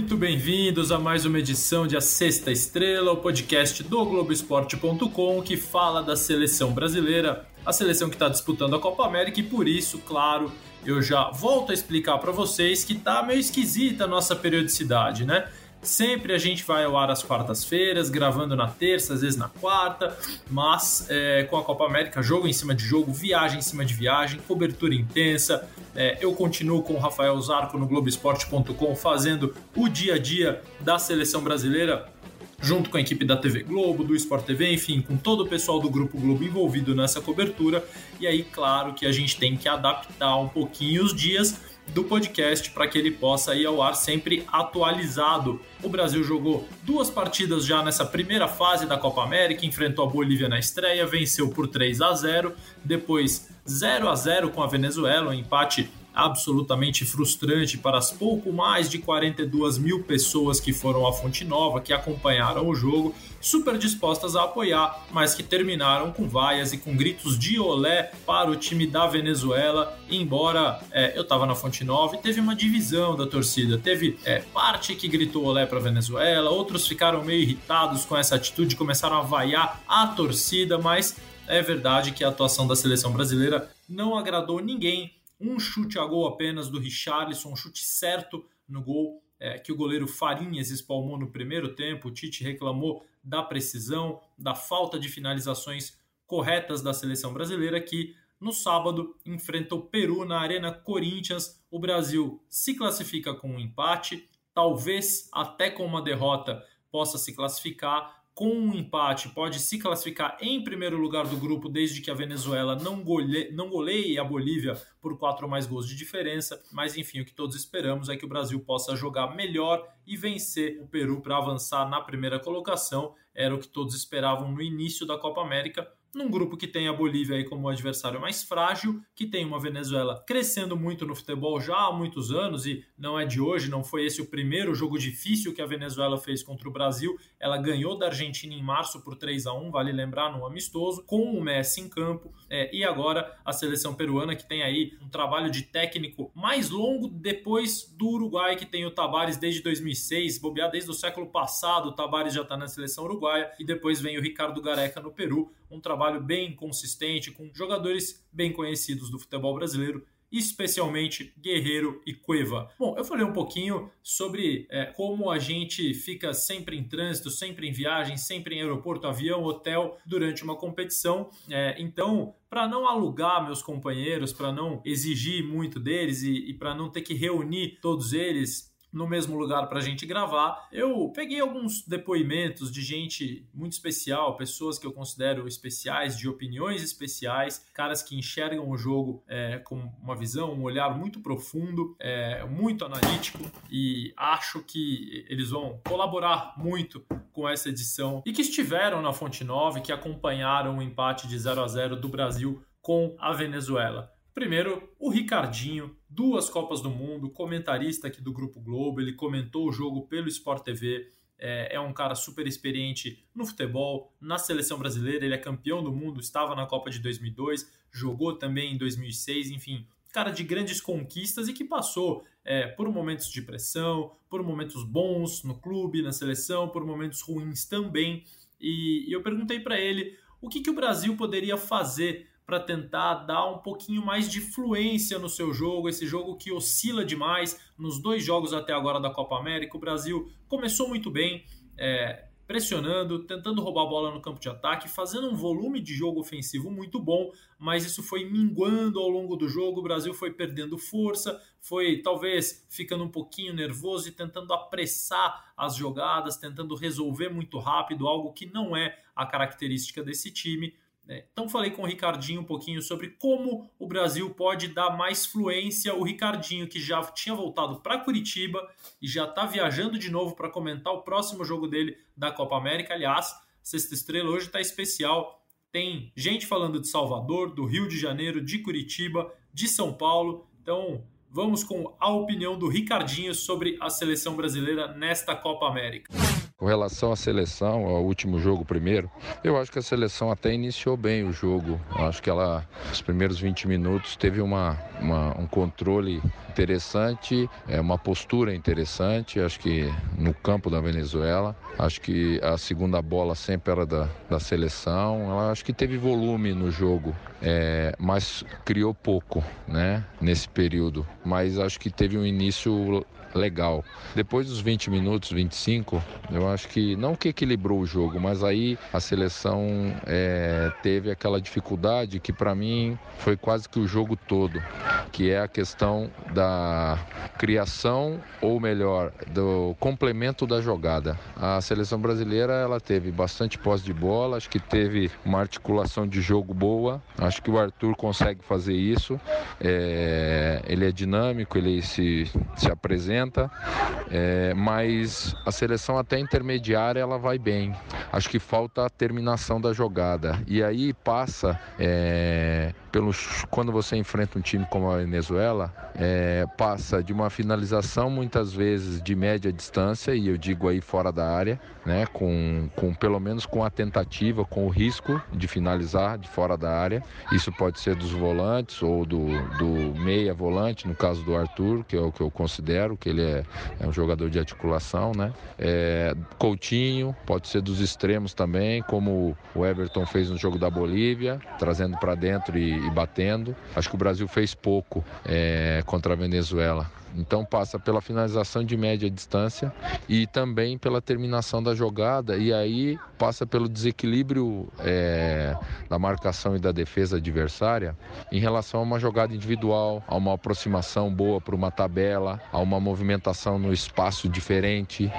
muito bem-vindos a mais uma edição de A Sexta Estrela, o podcast do Globoesporte.com que fala da seleção brasileira, a seleção que está disputando a Copa América e por isso, claro, eu já volto a explicar para vocês que tá meio esquisita a nossa periodicidade, né? Sempre a gente vai ao ar às quartas-feiras, gravando na terça, às vezes na quarta, mas é, com a Copa América, jogo em cima de jogo, viagem em cima de viagem, cobertura intensa. É, eu continuo com o Rafael Zarco no Globoesporte.com fazendo o dia a dia da seleção brasileira junto com a equipe da TV Globo, do Sport TV, enfim, com todo o pessoal do Grupo Globo envolvido nessa cobertura. E aí, claro que a gente tem que adaptar um pouquinho os dias do podcast para que ele possa ir ao ar sempre atualizado. O Brasil jogou duas partidas já nessa primeira fase da Copa América, enfrentou a Bolívia na estreia, venceu por 3 a 0, depois 0 a 0 com a Venezuela, um empate absolutamente frustrante para as pouco mais de 42 mil pessoas que foram à Fonte Nova, que acompanharam o jogo, super dispostas a apoiar, mas que terminaram com vaias e com gritos de olé para o time da Venezuela. Embora é, eu estava na Fonte Nova e teve uma divisão da torcida, teve é, parte que gritou olé para a Venezuela, outros ficaram meio irritados com essa atitude, começaram a vaiar a torcida, mas é verdade que a atuação da seleção brasileira não agradou ninguém um chute a gol apenas do Richarlison, um chute certo no gol é, que o goleiro Farinhas espalmou no primeiro tempo. O Tite reclamou da precisão, da falta de finalizações corretas da seleção brasileira, que no sábado enfrenta o Peru na Arena Corinthians. O Brasil se classifica com um empate, talvez até com uma derrota possa se classificar, com um empate, pode se classificar em primeiro lugar do grupo, desde que a Venezuela não, gole, não goleie a Bolívia por quatro ou mais gols de diferença. Mas enfim, o que todos esperamos é que o Brasil possa jogar melhor e vencer o Peru para avançar na primeira colocação. Era o que todos esperavam no início da Copa América num grupo que tem a Bolívia aí como adversário mais frágil, que tem uma Venezuela crescendo muito no futebol já há muitos anos e não é de hoje, não foi esse o primeiro jogo difícil que a Venezuela fez contra o Brasil. Ela ganhou da Argentina em março por 3 a 1 vale lembrar, no amistoso, com o Messi em campo. É, e agora a seleção peruana, que tem aí um trabalho de técnico mais longo depois do Uruguai, que tem o Tabares desde 2006, bobear desde o século passado, o Tabares já está na seleção uruguaia, e depois vem o Ricardo Gareca no Peru um trabalho bem consistente, com jogadores bem conhecidos do futebol brasileiro, especialmente Guerreiro e Cueva. Bom, eu falei um pouquinho sobre é, como a gente fica sempre em trânsito, sempre em viagem, sempre em aeroporto, avião, hotel durante uma competição. É, então, para não alugar meus companheiros, para não exigir muito deles e, e para não ter que reunir todos eles no mesmo lugar para a gente gravar. Eu peguei alguns depoimentos de gente muito especial, pessoas que eu considero especiais, de opiniões especiais, caras que enxergam o jogo é, com uma visão, um olhar muito profundo, é, muito analítico e acho que eles vão colaborar muito com essa edição e que estiveram na Fonte Nova e que acompanharam o empate de 0 a 0 do Brasil com a Venezuela. Primeiro, o Ricardinho, duas Copas do Mundo, comentarista aqui do Grupo Globo, ele comentou o jogo pelo Sport TV. É, é, um cara super experiente no futebol, na seleção brasileira, ele é campeão do mundo, estava na Copa de 2002, jogou também em 2006, enfim, cara de grandes conquistas e que passou é, por momentos de pressão, por momentos bons no clube, na seleção, por momentos ruins também. E, e eu perguntei para ele o que, que o Brasil poderia fazer para tentar dar um pouquinho mais de fluência no seu jogo, esse jogo que oscila demais. Nos dois jogos até agora da Copa América, o Brasil começou muito bem, é, pressionando, tentando roubar a bola no campo de ataque, fazendo um volume de jogo ofensivo muito bom, mas isso foi minguando ao longo do jogo. O Brasil foi perdendo força, foi talvez ficando um pouquinho nervoso e tentando apressar as jogadas, tentando resolver muito rápido, algo que não é a característica desse time. É, então falei com o Ricardinho um pouquinho sobre como o Brasil pode dar mais fluência. O Ricardinho, que já tinha voltado para Curitiba e já está viajando de novo para comentar o próximo jogo dele da Copa América. Aliás, Sexta Estrela hoje está especial. Tem gente falando de Salvador, do Rio de Janeiro, de Curitiba, de São Paulo. Então vamos com a opinião do Ricardinho sobre a seleção brasileira nesta Copa América. Com relação à seleção, ao último jogo primeiro, eu acho que a seleção até iniciou bem o jogo. Eu acho que ela, os primeiros 20 minutos, teve uma, uma, um controle interessante, é, uma postura interessante. Acho que no campo da Venezuela, acho que a segunda bola sempre era da, da seleção. Ela acho que teve volume no jogo, é, mas criou pouco, né, nesse período. Mas acho que teve um início legal. Depois dos 20 minutos, 25, eu acho que não que equilibrou o jogo, mas aí a seleção é, teve aquela dificuldade que para mim foi quase que o jogo todo, que é a questão da criação ou melhor do complemento da jogada. A seleção brasileira ela teve bastante posse de bola, acho que teve uma articulação de jogo boa, acho que o Arthur consegue fazer isso. É, ele é dinâmico, ele se, se apresenta é, mas a seleção até intermediária ela vai bem. Acho que falta a terminação da jogada. E aí passa é, pelos quando você enfrenta um time como a Venezuela, é, passa de uma finalização muitas vezes de média distância e eu digo aí fora da área, né, com, com pelo menos com a tentativa, com o risco de finalizar de fora da área. Isso pode ser dos volantes ou do, do meia volante, no caso do Arthur, que é o que eu considero que ele é, é um jogador de articulação, né? É, Coutinho pode ser dos extremos também, como o Everton fez no jogo da Bolívia, trazendo para dentro e e batendo. Acho que o Brasil fez pouco é, contra a Venezuela. Então passa pela finalização de média distância e também pela terminação da jogada e aí passa pelo desequilíbrio é, da marcação e da defesa adversária em relação a uma jogada individual, a uma aproximação boa para uma tabela, a uma movimentação no espaço diferente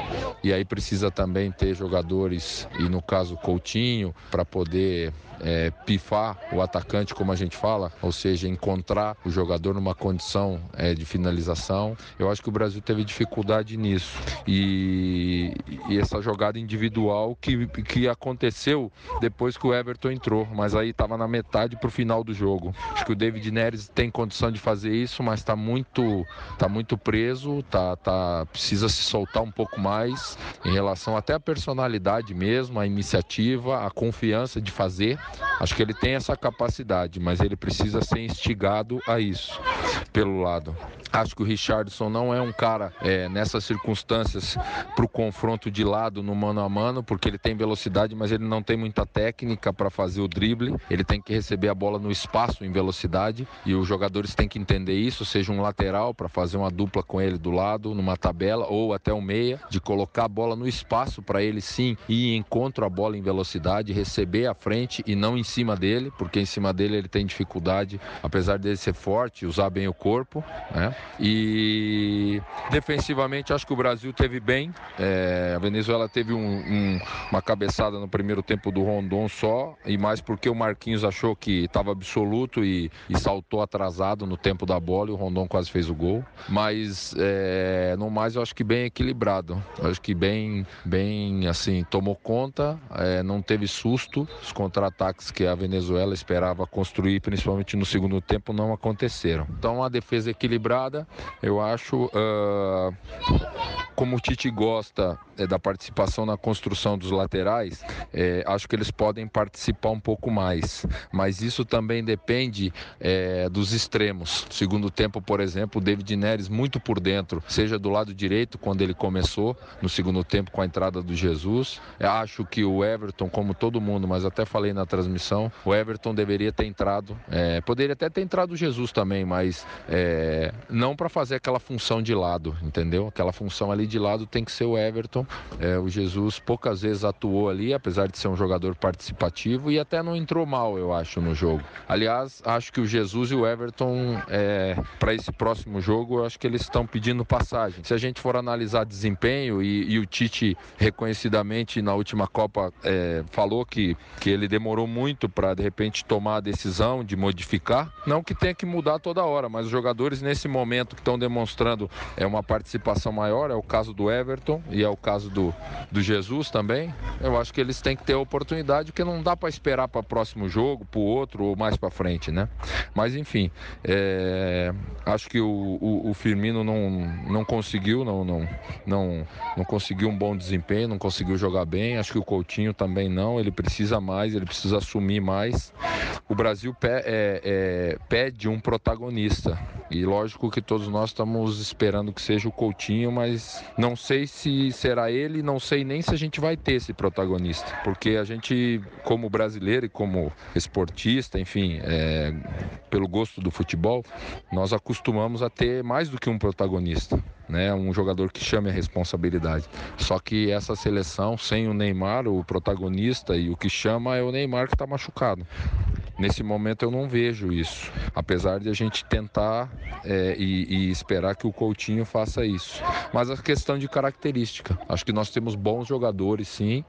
e aí precisa também ter jogadores e no caso Coutinho para poder é, pifar o atacante, como a gente fala, ou seja, encontrar o jogador numa condição é, de finalização. Eu acho que o Brasil teve dificuldade nisso. E, e essa jogada individual que, que aconteceu depois que o Everton entrou, mas aí estava na metade para o final do jogo. Acho que o David Neres tem condição de fazer isso, mas está muito, tá muito preso, tá, tá, precisa se soltar um pouco mais em relação até à personalidade mesmo, a iniciativa, a confiança de fazer. Acho que ele tem essa capacidade, mas ele precisa ser instigado a isso pelo lado. Acho que o Richardson não é um cara é, nessas circunstâncias para o confronto de lado no mano a mano, porque ele tem velocidade, mas ele não tem muita técnica para fazer o drible. Ele tem que receber a bola no espaço em velocidade e os jogadores têm que entender isso, seja um lateral para fazer uma dupla com ele do lado, numa tabela, ou até um meia, de colocar a bola no espaço para ele sim ir encontro a bola em velocidade, receber à frente e não em cima dele, porque em cima dele ele tem dificuldade, apesar dele ser forte, usar bem o corpo, né? E defensivamente acho que o Brasil teve bem. É, a Venezuela teve um, um, uma cabeçada no primeiro tempo do Rondon só, e mais porque o Marquinhos achou que estava absoluto e, e, saltou atrasado no tempo da bola e o Rondon quase fez o gol. Mas é, no mais eu acho que bem equilibrado. acho que bem, bem assim, tomou conta, é, não teve susto. Os contra-ataques que a Venezuela esperava construir, principalmente no segundo tempo, não aconteceram. Então a defesa equilibrada eu acho, uh, como o Tite gosta é, da participação na construção dos laterais, é, acho que eles podem participar um pouco mais. Mas isso também depende é, dos extremos. Segundo tempo, por exemplo, o David Neres muito por dentro, seja do lado direito, quando ele começou, no segundo tempo com a entrada do Jesus. Acho que o Everton, como todo mundo, mas até falei na transmissão, o Everton deveria ter entrado. Poderia até ter entrado o Jesus também, mas não para fazer aquela função de lado, entendeu? Aquela função ali de lado tem que ser o Everton. É, o Jesus poucas vezes atuou ali, apesar de ser um jogador participativo e até não entrou mal, eu acho, no jogo. Aliás, acho que o Jesus e o Everton, é, para esse próximo jogo, eu acho que eles estão pedindo passagem. Se a gente for analisar desempenho e, e o Tite reconhecidamente na última Copa é, falou que, que ele demorou muito para de repente tomar a decisão de modificar, não que tenha que mudar toda hora, mas os jogadores nesse momento que estão demonstrando é uma participação maior, é o caso do Everton e é o caso do, do Jesus também. Eu acho que eles têm que ter a oportunidade, porque não dá para esperar para o próximo jogo, para o outro ou mais para frente, né? Mas enfim, é, acho que o, o, o, Firmino não, não conseguiu, não, não, não, não conseguiu um bom desempenho, não conseguiu jogar bem. Acho que o Coutinho também não. Ele precisa mais, ele precisa assumir mais. O Brasil é, é, pede um protagonista. E lógico que todos nós estamos esperando que seja o Coutinho, mas não sei se será ele, não sei nem se a gente vai ter esse protagonista. Porque a gente, como brasileiro e como esportista, enfim, é, pelo gosto do futebol, nós acostumamos a ter mais do que um protagonista né? Um jogador que chame a responsabilidade. Só que essa seleção, sem o Neymar, o protagonista e o que chama é o Neymar que está machucado. Nesse momento eu não vejo isso, apesar de a gente tentar é, e, e, esperar que o Coutinho faça isso. Mas a questão de característica, acho que nós temos bons jogadores, sim,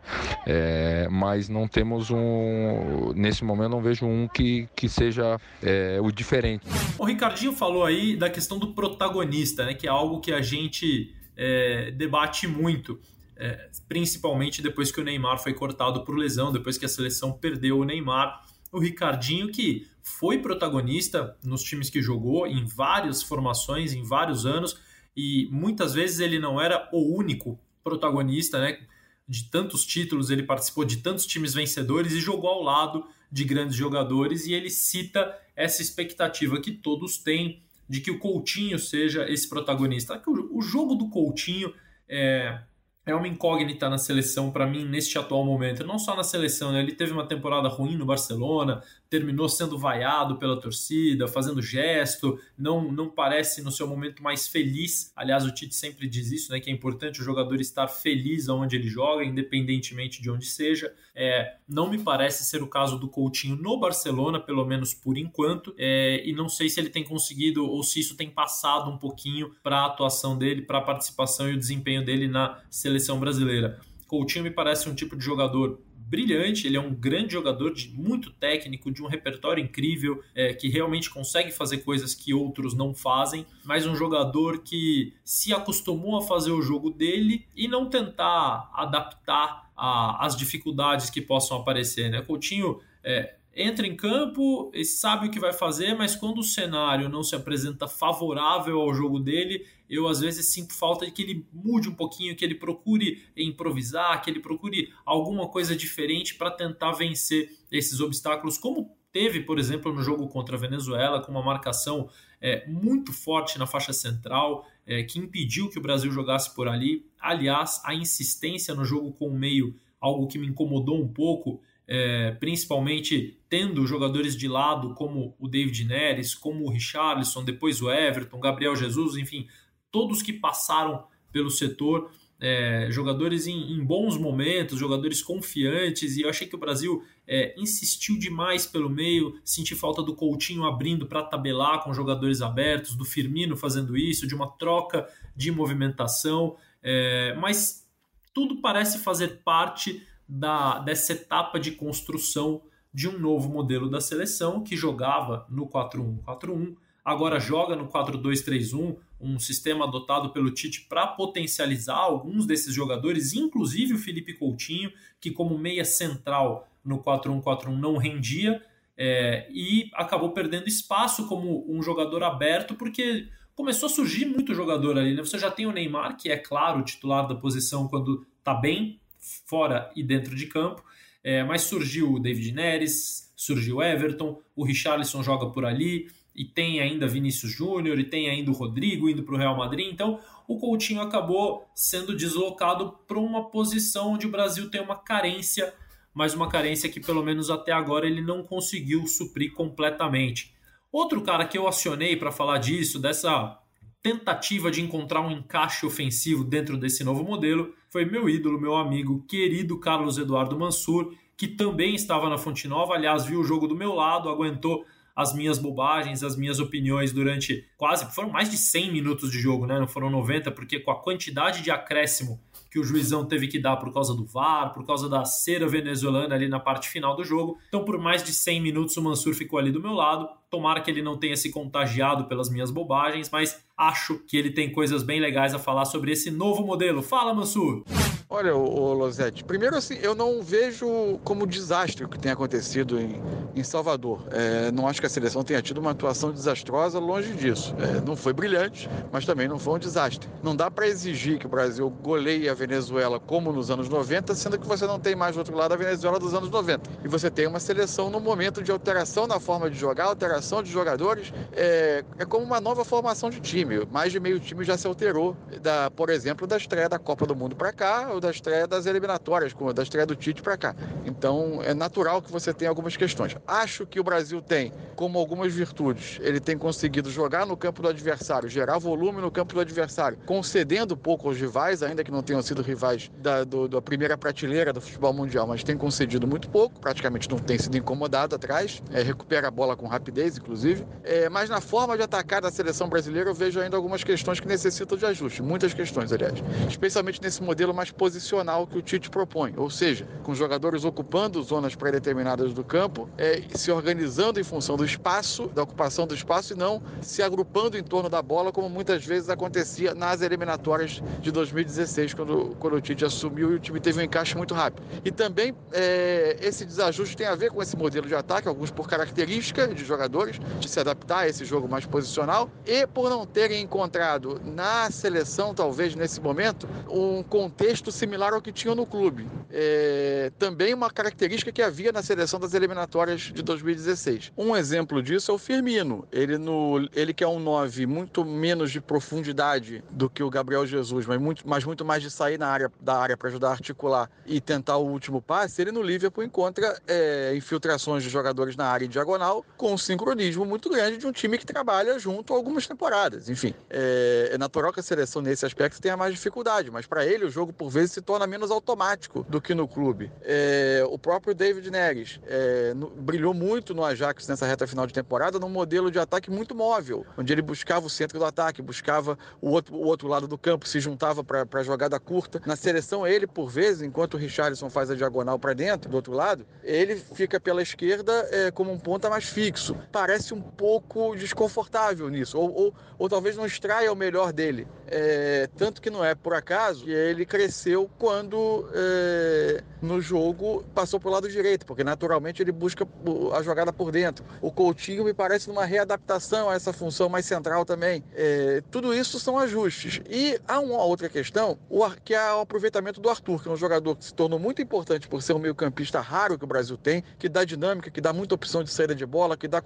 é, mas não temos um. Nesse momento não vejo um que, que seja é, o diferente. O Ricardinho falou aí da questão do protagonista, né, que é algo que a gente é, debate muito. É, principalmente depois que o Neymar foi cortado por lesão, depois que a seleção perdeu o Neymar o Ricardinho, que foi protagonista nos times que jogou, em várias formações, em vários anos, e muitas vezes ele não era o único protagonista, né? De tantos títulos, ele participou de tantos times vencedores e jogou ao lado de grandes jogadores, e ele cita essa expectativa que todos têm de que o Coutinho seja esse protagonista. O jogo do Coutinho é, é uma incógnita na seleção para mim neste atual momento. Não só na seleção, né? ele teve uma temporada ruim no Barcelona, terminou sendo vaiado pela torcida, fazendo gesto, não, não parece no seu momento mais feliz. Aliás, o Tite sempre diz isso, né? Que é importante o jogador estar feliz onde ele joga, independentemente de onde seja. É, não me parece ser o caso do Coutinho no Barcelona, pelo menos por enquanto, é, e não sei se ele tem conseguido ou se isso tem passado um pouquinho para a atuação dele, para a participação e o desempenho dele na seleção brasileira. Coutinho me parece um tipo de jogador brilhante, ele é um grande jogador, de muito técnico, de um repertório incrível, é, que realmente consegue fazer coisas que outros não fazem, mas um jogador que se acostumou a fazer o jogo dele e não tentar adaptar às dificuldades que possam aparecer. Né? Coutinho é, entra em campo e sabe o que vai fazer, mas quando o cenário não se apresenta favorável ao jogo dele, eu às vezes sinto falta de que ele mude um pouquinho, que ele procure improvisar, que ele procure alguma coisa diferente para tentar vencer esses obstáculos, como teve, por exemplo, no jogo contra a Venezuela, com uma marcação é, muito forte na faixa central, é, que impediu que o Brasil jogasse por ali. Aliás, a insistência no jogo com o meio, algo que me incomodou um pouco, é, principalmente tendo jogadores de lado como o David Neres, como o Richarlison, depois o Everton, Gabriel Jesus, enfim, todos que passaram pelo setor, é, jogadores em, em, bons momentos, jogadores confiantes, e eu achei que o Brasil é, insistiu demais pelo meio, senti falta do Coutinho abrindo para tabelar com jogadores abertos, do Firmino fazendo isso, de uma troca de movimentação, é, mas tudo parece fazer parte da, dessa etapa de construção de um novo modelo da seleção que jogava no 4-1-4-1, agora joga no 4-2-3-1, um sistema adotado pelo Tite para potencializar alguns desses jogadores, inclusive o Felipe Coutinho, que como meia central no 4-1-4-1 não rendia é, e acabou perdendo espaço como um jogador aberto, porque começou a surgir muito jogador ali. Né? Você já tem o Neymar, que é claro titular da posição quando está bem, fora e dentro de campo. É, mas surgiu o David Neres, surgiu o Everton, o Richarlison joga por ali, e tem ainda Vinícius Júnior, e tem ainda o Rodrigo indo para o Real Madrid. Então o Coutinho acabou sendo deslocado para uma posição onde o Brasil tem uma carência, mas uma carência que pelo menos até agora ele não conseguiu suprir completamente. Outro cara que eu acionei para falar disso, dessa tentativa de encontrar um encaixe ofensivo dentro desse novo modelo foi meu ídolo, meu amigo, querido Carlos Eduardo Mansur, que também estava na Fonte Nova, aliás, viu o jogo do meu lado, aguentou as minhas bobagens, as minhas opiniões durante quase, foram mais de 100 minutos de jogo, né? Não foram 90, porque com a quantidade de acréscimo que o juizão teve que dar por causa do VAR, por causa da cera venezuelana ali na parte final do jogo. Então, por mais de 100 minutos, o Mansur ficou ali do meu lado Tomara que ele não tenha se contagiado pelas minhas bobagens, mas acho que ele tem coisas bem legais a falar sobre esse novo modelo. Fala, Mansur! Olha, o Losete, primeiro assim, eu não vejo como desastre o que tem acontecido em, em Salvador. É, não acho que a seleção tenha tido uma atuação desastrosa, longe disso. É, não foi brilhante, mas também não foi um desastre. Não dá para exigir que o Brasil goleie a Venezuela como nos anos 90, sendo que você não tem mais do outro lado a Venezuela dos anos 90. E você tem uma seleção no momento de alteração na forma de jogar, alteração de jogadores. É, é como uma nova formação de time. Mais de meio time já se alterou, da, por exemplo, da estreia da Copa do Mundo para cá, da estreia das eliminatórias, da estreia do Tite para cá. Então é natural que você tenha algumas questões. Acho que o Brasil tem, como algumas virtudes, ele tem conseguido jogar no campo do adversário, gerar volume no campo do adversário, concedendo pouco aos rivais, ainda que não tenham sido rivais da, do, da primeira prateleira do futebol mundial, mas tem concedido muito pouco, praticamente não tem sido incomodado atrás, é, recupera a bola com rapidez, inclusive. É, mas na forma de atacar da seleção brasileira, eu vejo ainda algumas questões que necessitam de ajuste, muitas questões, aliás, especialmente nesse modelo mais posicional que o Tite propõe, ou seja, com jogadores ocupando zonas pré-determinadas do campo, é, se organizando em função do espaço, da ocupação do espaço e não se agrupando em torno da bola, como muitas vezes acontecia nas eliminatórias de 2016, quando, quando o Tite assumiu e o time teve um encaixe muito rápido. E também é, esse desajuste tem a ver com esse modelo de ataque, alguns por característica de jogadores, de se adaptar a esse jogo mais posicional e por não terem encontrado na seleção, talvez nesse momento, um contexto similar ao que tinham no clube. É, também uma característica que havia na seleção das eliminatórias de 2016. Um exemplo disso é o Firmino. Ele, no, ele que é um 9 muito menos de profundidade do que o Gabriel Jesus, mas muito, mas muito mais de sair na área, da área para ajudar a articular e tentar o último passe, ele no Liverpool encontra é, infiltrações de jogadores na área diagonal com um sincronismo muito grande de um time que trabalha junto algumas temporadas. Enfim, é, é natural que a seleção nesse aspecto tenha mais dificuldade, mas para ele o jogo por vezes se torna menos automático do que no clube. É, o próprio David Neres é, no, brilhou muito no Ajax nessa reta final de temporada num modelo de ataque muito móvel, onde ele buscava o centro do ataque, buscava o outro, o outro lado do campo, se juntava para jogada curta. Na seleção, ele, por vezes, enquanto o Richarlison faz a diagonal para dentro, do outro lado, ele fica pela esquerda é, como um ponta mais fixo. Parece um pouco desconfortável nisso, ou, ou, ou talvez não extraia o melhor dele. É, tanto que não é por acaso que ele cresceu quando é, no jogo passou para o lado direito, porque naturalmente ele busca a jogada por dentro. O Coutinho me parece uma readaptação a essa função mais central também. É, tudo isso são ajustes. E há uma outra questão, que é o aproveitamento do Arthur, que é um jogador que se tornou muito importante por ser um meio-campista raro que o Brasil tem, que dá dinâmica, que dá muita opção de saída de bola, que dá.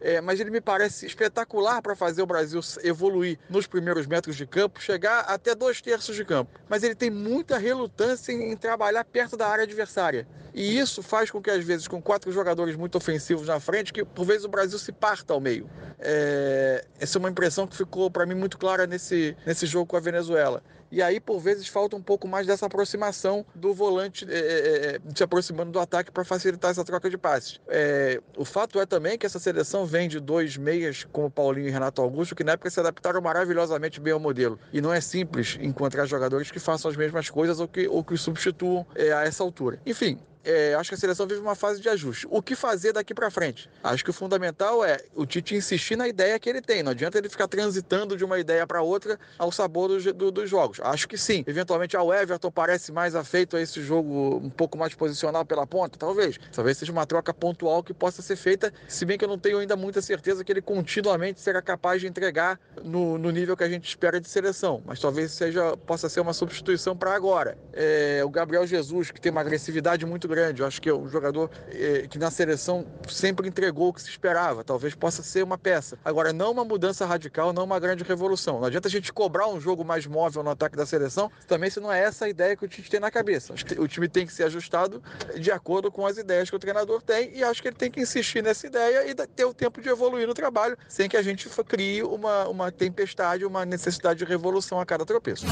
É, mas ele me parece espetacular para fazer o Brasil evoluir nos primeiros metros de campo, chegar até dois terços de campo. Mas ele tem muita relutância em, em trabalhar perto da área adversária. E isso faz com que, às vezes, com quatro jogadores muito ofensivos na frente, que por vezes o Brasil se parta ao meio. É, essa é uma impressão que ficou para mim muito clara nesse, nesse jogo com a Venezuela. E aí, por vezes, falta um pouco mais dessa aproximação do volante é, é, é se aproximando do ataque para facilitar essa troca de passes. É, o fato é também que essa seleção vem de dois meias, como Paulinho e Renato Augusto, que na época se adaptaram maravilhosamente bem ao modelo. E não é simples encontrar jogadores que façam as mesmas coisas ou que, ou que substituam é, a essa altura. Enfim, é, acho que a seleção vive uma fase de ajuste. O que fazer daqui para frente? Acho que o fundamental é o Tite insistir na ideia que ele tem. Não adianta ele ficar transitando de uma ideia para outra ao sabor do, do, dos jogos. Acho que sim. Eventualmente, ao Everton parece mais afeito a esse jogo um pouco mais posicional pela ponta, talvez. Talvez seja uma troca pontual que possa ser feita, se bem que eu não tenho ainda muita certeza que ele continuamente será capaz de entregar no, no nível que a gente espera de seleção. Mas talvez seja possa ser uma substituição para agora. É, o Gabriel Jesus, que tem uma agressividade muito grande grande. Eu acho que é um jogador é, que na seleção sempre entregou o que se esperava. Talvez possa ser uma peça. Agora, não uma mudança radical, não uma grande revolução. Não adianta a gente cobrar um jogo mais móvel no ataque da seleção, também se não é essa a ideia que o time tem na cabeça. O time tem que ser ajustado de acordo com as ideias que o treinador tem e acho que ele tem que insistir nessa ideia e ter o tempo de evoluir no trabalho, sem que a gente crie uma, uma tempestade, uma necessidade de revolução a cada tropeço.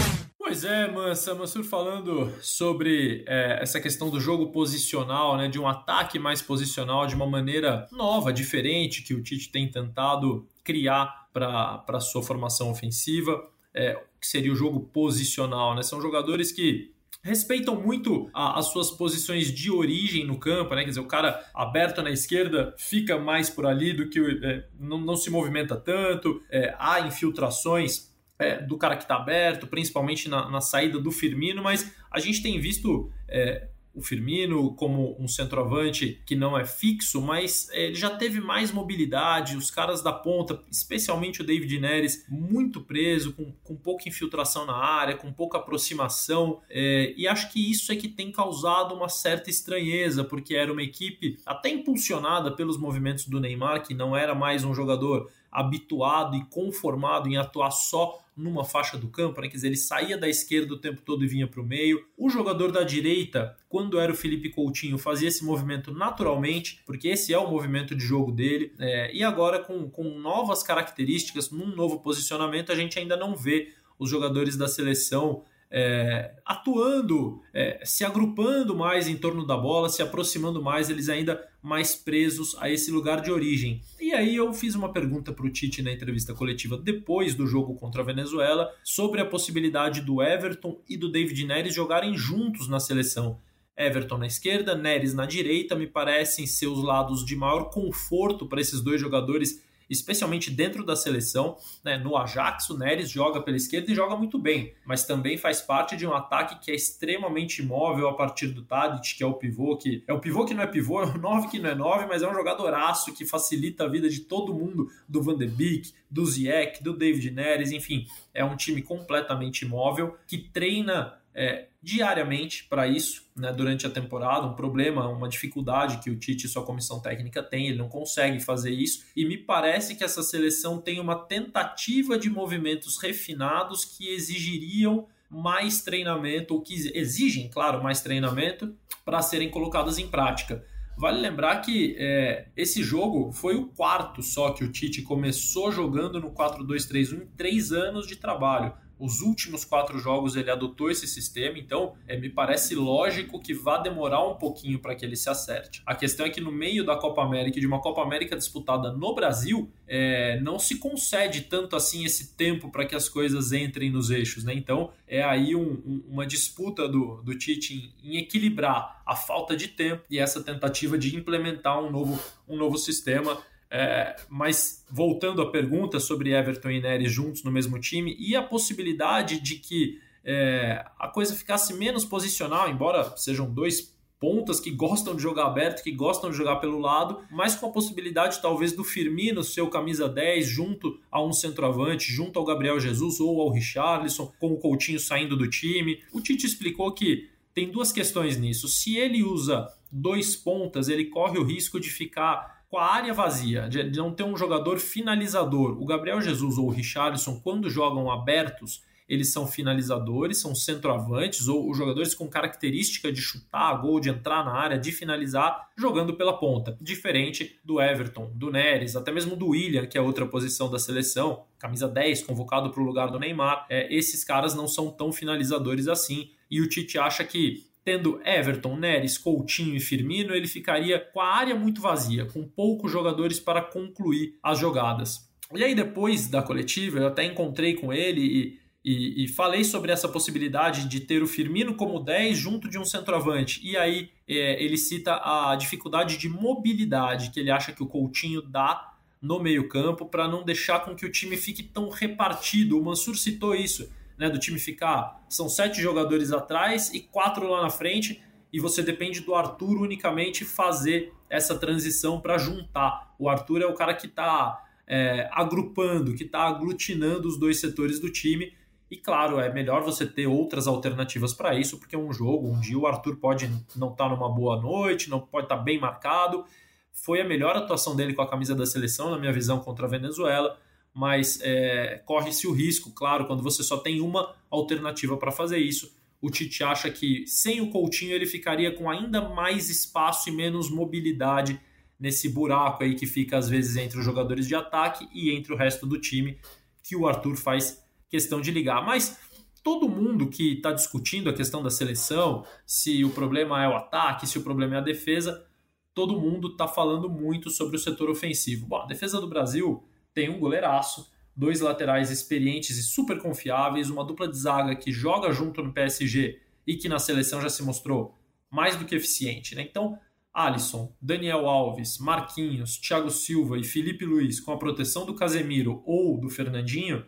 Pois é, Mansa, Mansur falando sobre é, essa questão do jogo posicional, né, de um ataque mais posicional, de uma maneira nova, diferente, que o Tite tem tentado criar para a sua formação ofensiva, é, que seria o jogo posicional. Né? São jogadores que respeitam muito a, as suas posições de origem no campo, né? Quer dizer, o cara aberto na esquerda fica mais por ali do que é, não, não, se movimenta tanto, é, há infiltrações é, do cara que está aberto, principalmente na, na, saída do Firmino, mas a gente tem visto é, o Firmino como um centroavante que não é fixo, mas é, ele já teve mais mobilidade, os caras da ponta, especialmente o David Neres, muito preso, com, com pouca infiltração na área, com pouca aproximação, é, e acho que isso é que tem causado uma certa estranheza, porque era uma equipe até impulsionada pelos movimentos do Neymar, que não era mais um jogador habituado e conformado em atuar só numa faixa do campo, né? quer dizer, ele saía da esquerda o tempo todo e vinha para o meio. O jogador da direita, quando era o Felipe Coutinho, fazia esse movimento naturalmente, porque esse é o movimento de jogo dele. É, e agora, com, com novas características, num novo posicionamento, a gente ainda não vê os jogadores da seleção é, atuando, é, se agrupando mais em torno da bola, se aproximando mais, eles ainda mais presos a esse lugar de origem. E aí eu fiz uma pergunta para o Tite na entrevista coletiva depois do jogo contra a Venezuela sobre a possibilidade do Everton e do David Neres jogarem juntos na seleção. Everton na esquerda, Neres na direita, me parecem ser os lados de maior conforto para esses dois jogadores especialmente dentro da seleção. Né? No Ajax, o Neres joga pela esquerda e joga muito bem, mas também faz parte de um ataque que é extremamente móvel a partir do Tadic, que é o pivô, que é o pivô que não é pivô, é o 9 que não é 9, mas é um jogadoraço que facilita a vida de todo mundo, do Van de Beek, do Ziyech, do David Neres, enfim, é um time completamente móvel que treina é, diariamente para isso né, durante a temporada. Um problema, uma dificuldade que o Tite e sua comissão técnica tem, ele não consegue fazer isso. E me parece que essa seleção tem uma tentativa de movimentos refinados que exigiriam mais treinamento, ou que exigem, claro, mais treinamento para serem colocadas em prática. Vale lembrar que é, esse jogo foi o quarto só que o Tite começou jogando no 4-2-3-1 em três anos de trabalho. Os últimos quatro jogos ele adotou esse sistema, então é, me parece lógico que vá demorar um pouquinho para que ele se acerte. A questão é que no meio da Copa América, de uma Copa América disputada no Brasil, é, não se concede tanto assim esse tempo para que as coisas entrem nos eixos, né? Então é aí um, um, uma disputa do, do Tite em, em, equilibrar a falta de tempo e essa tentativa de implementar um novo, um novo sistema. É, mas voltando à pergunta sobre Everton e Neres juntos no mesmo time e a possibilidade de que é, a coisa ficasse menos posicional, embora sejam dois pontas que gostam de jogar aberto, que gostam de jogar pelo lado, mas com a possibilidade talvez do Firmino ser o camisa 10 junto a um centroavante, junto ao Gabriel Jesus ou ao Richarlison, com o Coutinho saindo do time. O Tite explicou que tem duas questões nisso. Se ele usa dois pontas, ele corre o risco de ficar com a área vazia, de não ter um jogador finalizador. O Gabriel Jesus ou o Richarlison, quando jogam abertos, eles são finalizadores, são centroavantes ou jogadores com característica de chutar gol, de entrar na área, de finalizar, jogando pela ponta. Diferente do Everton, do Neres, até mesmo do William, que é outra posição da seleção, camisa 10, convocado para o lugar do Neymar. É, esses caras não são tão finalizadores assim. E o Tite acha que tendo Everton, Neres, Coutinho e Firmino, ele ficaria com a área muito vazia, com poucos jogadores para concluir as jogadas. E aí, depois da coletiva, eu até encontrei com ele e, e, e, falei sobre essa possibilidade de ter o Firmino como 10 junto de um centroavante. E aí, é, ele cita a dificuldade de mobilidade que ele acha que o Coutinho dá no meio-campo para não deixar com que o time fique tão repartido. O Mansur citou isso né, do time ficar. São sete jogadores atrás e quatro lá na frente, e você depende do Arthur unicamente fazer essa transição para juntar. O Arthur é o cara que está é, agrupando, que está aglutinando os dois setores do time. E claro, é melhor você ter outras alternativas para isso, porque é um jogo, um dia o Arthur pode não estar tá numa boa noite, não pode estar tá bem marcado. Foi a melhor atuação dele com a camisa da seleção, na minha visão, contra a Venezuela mas é, corre-se o risco, claro, quando você só tem uma alternativa para fazer isso. O Tite acha que sem o Coutinho ele ficaria com ainda mais espaço e menos mobilidade nesse buraco aí que fica às vezes entre os jogadores de ataque e entre o resto do time, que o Arthur faz questão de ligar. Mas todo mundo que está discutindo a questão da seleção, se o problema é o ataque, se o problema é a defesa, todo mundo está falando muito sobre o setor ofensivo. Bom, a defesa do Brasil tem um goleiraço, dois laterais experientes e super confiáveis, uma dupla de zaga que joga junto no PSG e que na seleção já se mostrou mais do que eficiente. Né? Então, Alisson, Daniel Alves, Marquinhos, Thiago Silva e Felipe Luiz, com a proteção do Casemiro ou do Fernandinho,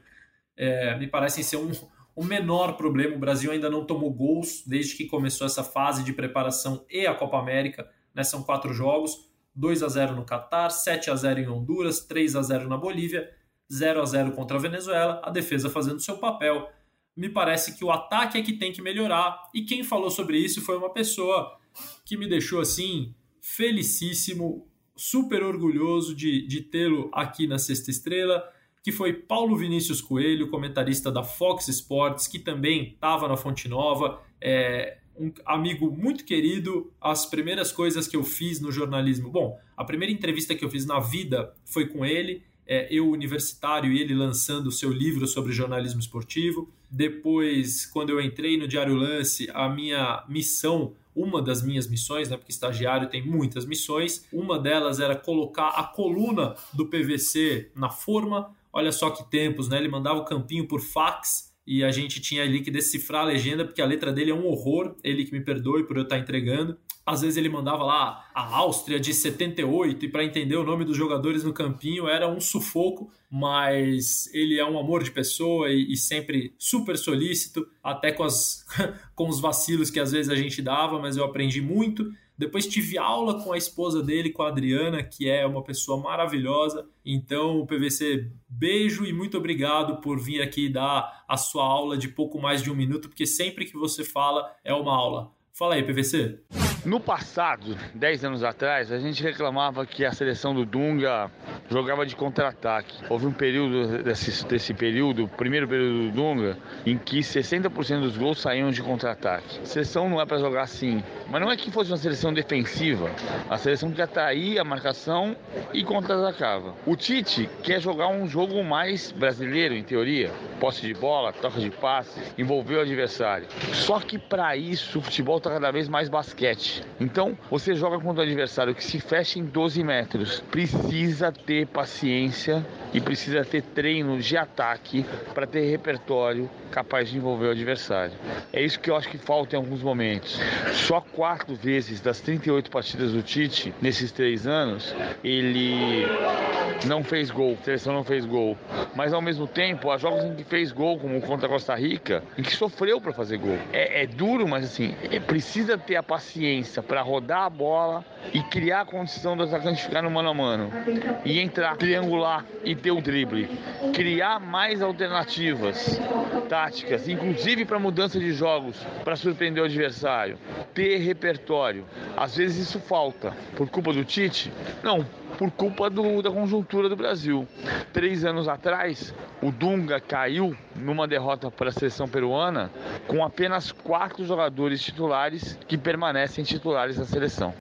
é, me parecem ser um, um menor problema. O Brasil ainda não tomou gols desde que começou essa fase de preparação e a Copa América. Né? São quatro jogos: 2 a 0 no Catar, 7 a 0 em Honduras, 3 a 0 na Bolívia, 0 a 0 contra a Venezuela, a defesa fazendo seu papel. Me parece que o ataque é que tem que melhorar. E quem falou sobre isso foi uma pessoa que me deixou assim felicíssimo, super orgulhoso de, de tê-lo aqui na Sexta Estrela que foi Paulo Vinícius Coelho, comentarista da Fox Sports, que também estava na Fonte Nova, é um amigo muito querido. As primeiras coisas que eu fiz no jornalismo, bom, a primeira entrevista que eu fiz na vida foi com ele, é, eu universitário e ele lançando o seu livro sobre jornalismo esportivo. Depois, quando eu entrei no Diário Lance, a minha missão uma das minhas missões, né, porque estagiário tem muitas missões, uma delas era colocar a coluna do PVC na forma Olha só que tempos, né? Ele mandava o campinho por fax e a gente tinha ali que decifrar a legenda, porque a letra dele é um horror. Ele que me perdoe por eu estar entregando. Às vezes ele mandava lá a Áustria de 78 e para entender o nome dos jogadores no campinho era um sufoco, mas ele é um amor de pessoa e, e sempre super solícito, até com, as, com os vacilos que às vezes a gente dava, mas eu aprendi muito. Depois tive aula com a esposa dele, com a Adriana, que é uma pessoa maravilhosa. Então, PVC, beijo e muito obrigado por vir aqui dar a sua aula de pouco mais de um minuto, porque sempre que você fala é uma aula. Fala aí, PVC. No passado, 10 anos atrás, a gente reclamava que a seleção do Dunga jogava de contra-ataque. Houve um período desse, desse período, primeiro período do Dunga, em que 60% dos gols saíam de contra-ataque. Seleção não é para jogar assim, mas não é que fosse uma seleção defensiva. A seleção que atraía a marcação e contra-atacava. O Tite quer jogar um jogo mais brasileiro, em teoria. Posse de bola, toca de passe, envolver o adversário. Só que para isso o futebol está cada vez mais basquete. Então, você joga contra um adversário que se fecha em 12 metros. Precisa ter paciência e precisa ter treino de ataque para ter repertório capaz de envolver o adversário. É isso que eu acho que falta em alguns momentos. Só quatro vezes das 38 partidas do Tite nesses três anos ele não fez gol, a seleção não fez gol. Mas ao mesmo tempo, há jogos em que fez gol, como contra a Costa Rica, em que sofreu para fazer gol. É, é, duro, mas assim, é, precisa ter a paciência para rodar a bola e criar a condição do atacante ficar no mano a mano. E entrar, triangular e ter o drible. Criar mais alternativas táticas, inclusive para mudança de jogos, para surpreender o adversário. Ter repertório. Às vezes isso falta. Por culpa do Tite? Não, por culpa do, da conjuntura do Brasil. Três anos atrás, o Dunga caiu numa derrota para a seleção peruana com apenas quatro jogadores titulares que permanecem titulares da seleção.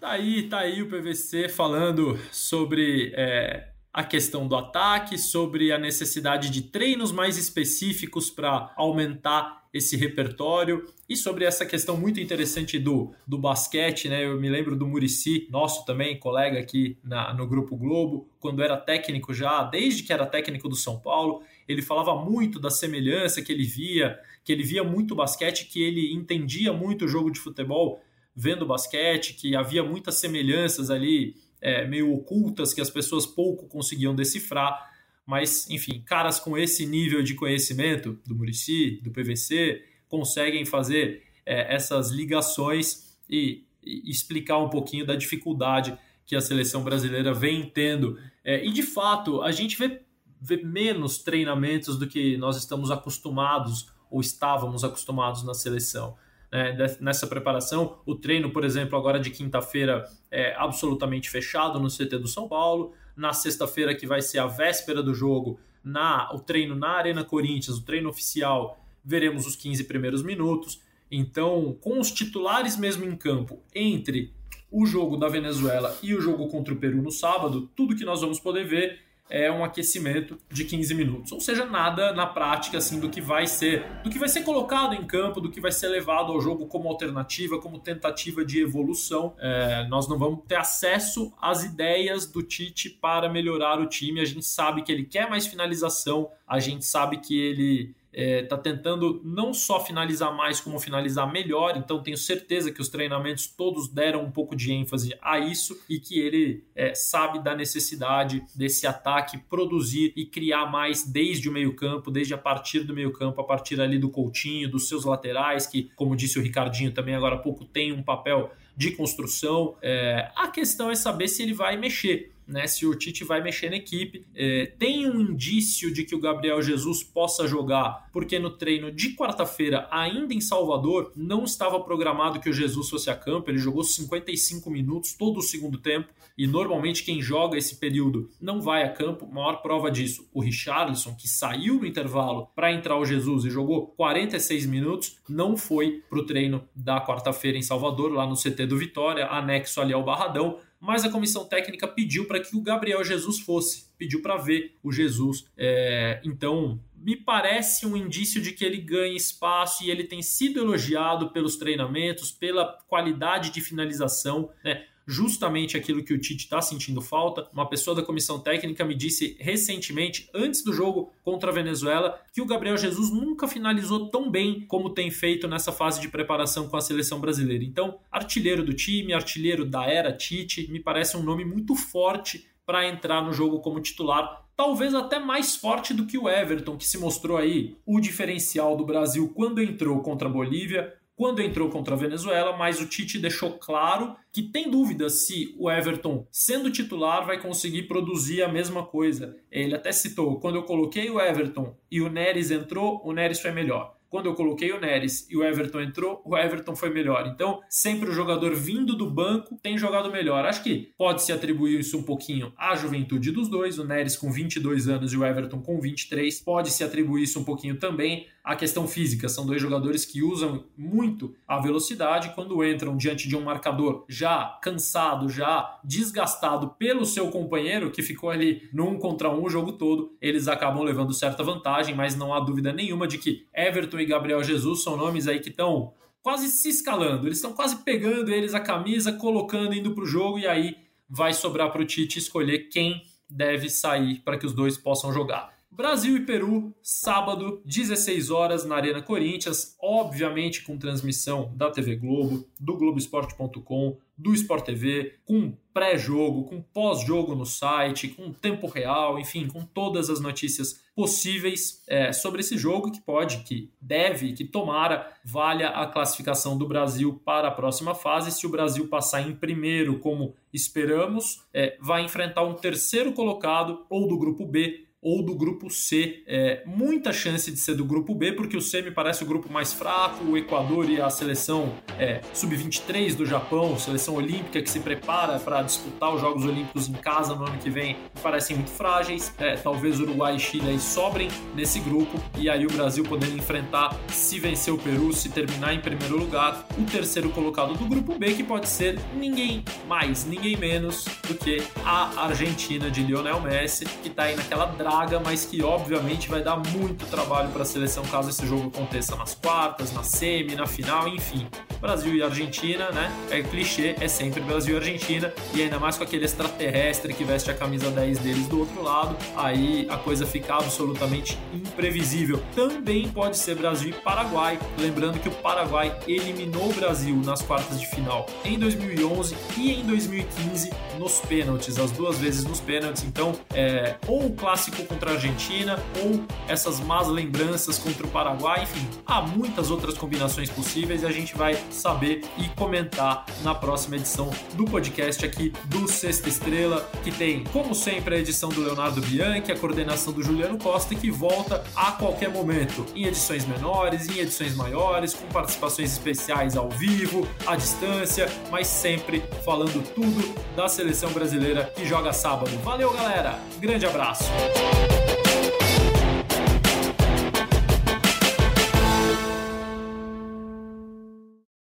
Tá aí, tá aí o PVC falando sobre é, a questão do ataque, sobre a necessidade de treinos mais específicos para aumentar esse repertório e sobre essa questão muito interessante do, do basquete, né? Eu me lembro do Murici, nosso também, colega aqui na, no Grupo Globo, quando era técnico já, desde que era técnico do São Paulo, ele falava muito da semelhança que ele via, que ele via muito basquete, que ele entendia muito o jogo de futebol vendo basquete, que havia muitas semelhanças ali é, meio ocultas que as pessoas pouco conseguiam decifrar. Mas, enfim, caras com esse nível de conhecimento do Murici, do PVC, conseguem fazer é, essas ligações e, e, explicar um pouquinho da dificuldade que a seleção brasileira vem tendo. É, e, de fato, a gente vê, vê menos treinamentos do que nós estamos acostumados ou estávamos acostumados na seleção né, nessa preparação. O treino, por exemplo, agora de quinta-feira é absolutamente fechado no CT do São Paulo. Na sexta-feira, que vai ser a véspera do jogo, na, o treino na Arena Corinthians, o treino oficial, veremos os 15 primeiros minutos. Então, com os titulares mesmo em campo, entre o jogo da Venezuela e o jogo contra o Peru no sábado, tudo que nós vamos poder ver é um aquecimento de 15 minutos. Ou seja, nada na prática assim do que vai ser, do que vai ser colocado em campo, do que vai ser levado ao jogo como alternativa, como tentativa de evolução. É, nós não vamos ter acesso às ideias do Tite para melhorar o time. A gente sabe que ele quer mais finalização, a gente sabe que ele está é, tentando não só finalizar mais, como finalizar melhor. Então, tenho certeza que os treinamentos todos deram um pouco de ênfase a isso e que ele é, sabe da necessidade desse ataque produzir e criar mais desde o meio-campo, desde a partir do meio-campo, a partir ali do Coutinho, dos seus laterais, que, como disse o Ricardinho também agora há pouco, tem um papel de construção. É, a questão é saber se ele vai mexer né, se o Tite vai mexer na equipe. É, tem um indício de que o Gabriel Jesus possa jogar, porque no treino de quarta-feira, ainda em Salvador, não estava programado que o Jesus fosse a campo. Ele jogou 55 minutos todo o segundo tempo e normalmente quem joga esse período não vai a campo. Maior prova disso, o Richarlison, que saiu no intervalo para entrar o Jesus e jogou 46 minutos, não foi para o treino da quarta-feira em Salvador, lá no CT do Vitória, anexo ali ao Barradão mas a comissão técnica pediu para que o Gabriel Jesus fosse, pediu para ver o Jesus. É, então, me parece um indício de que ele ganha espaço e ele tem sido elogiado pelos treinamentos, pela qualidade de finalização. Né? Justamente aquilo que o Tite está sentindo falta. Uma pessoa da comissão técnica me disse recentemente, antes do jogo contra a Venezuela, que o Gabriel Jesus nunca finalizou tão bem como tem feito nessa fase de preparação com a seleção brasileira. Então, artilheiro do time, artilheiro da era Tite, me parece um nome muito forte para entrar no jogo como titular, talvez até mais forte do que o Everton, que se mostrou aí o diferencial do Brasil quando entrou contra a Bolívia, quando entrou contra a Venezuela, mas o Tite deixou claro que tem dúvida se o Everton, sendo titular, vai conseguir produzir a mesma coisa. Ele até citou: quando eu coloquei o Everton e o Neres entrou, o Neres foi melhor. Quando eu coloquei o Neres e o Everton entrou, o Everton foi melhor. Então, sempre o jogador vindo do banco tem jogado melhor. Acho que pode se atribuir isso um pouquinho à juventude dos dois, o Neres com 22 anos e o Everton com 23. Pode se atribuir isso um pouquinho também à questão física. São dois jogadores que usam muito a velocidade quando entram diante de um marcador já cansado, já desgastado pelo seu companheiro que ficou ali no um contra um o jogo todo, eles acabam levando certa vantagem, mas não há dúvida nenhuma de que Everton e Gabriel Jesus são nomes aí que estão quase se escalando, eles estão quase pegando eles a camisa, colocando, indo para o jogo e aí vai sobrar para o Tite escolher quem deve sair para que os dois possam jogar. Brasil e Peru, sábado, 16 horas na Arena Corinthians, obviamente com transmissão da TV Globo, do Globoesporte.com, do Sport TV, com pré-jogo, com pós-jogo no site, com tempo real, enfim, com todas as notícias possíveis é, sobre esse jogo que pode, que deve, que tomara valha a classificação do Brasil para a próxima fase. Se o Brasil passar em primeiro, como esperamos, é, vai enfrentar um terceiro colocado ou do grupo B ou do grupo C. É, muita chance de ser do grupo B, porque o C me parece o grupo mais fraco, o Equador e a seleção é, sub-23 do Japão, seleção olímpica que se prepara para disputar os Jogos Olímpicos em casa no ano que vem, me parecem muito frágeis. É, talvez Uruguai e Chile sobrem nesse grupo, e aí o Brasil podendo enfrentar, se vencer o Peru, se terminar em primeiro lugar, o terceiro colocado do grupo B, que pode ser ninguém mais, ninguém menos do que a Argentina de Lionel Messi, que está aí naquela draga, mas que obviamente vai dar muito trabalho para a seleção caso esse jogo aconteça nas quartas, na semi, na final, enfim. Brasil e Argentina, né? É clichê, é sempre Brasil e Argentina, e ainda mais com aquele extraterrestre que veste a camisa 10 deles do outro lado, aí a coisa fica absolutamente imprevisível. Também pode ser Brasil e Paraguai, lembrando que o Paraguai eliminou o Brasil nas quartas de final em 2011 e em 2015 nos pênaltis, as duas vezes nos pênaltis. Então, é, ou o clássico contra a Argentina, ou essas más lembranças contra o Paraguai, enfim, há muitas outras combinações possíveis e a gente vai saber e comentar na próxima edição do podcast aqui do Sexta Estrela, que tem, como sempre, a edição do Leonardo Bianchi, a coordenação do Juliano Costa, que volta a qualquer momento, em edições menores, em edições maiores, com participações especiais ao vivo, à distância, mas sempre falando tudo da seleção brasileira que joga sábado. Valeu, galera! Grande abraço! Bye.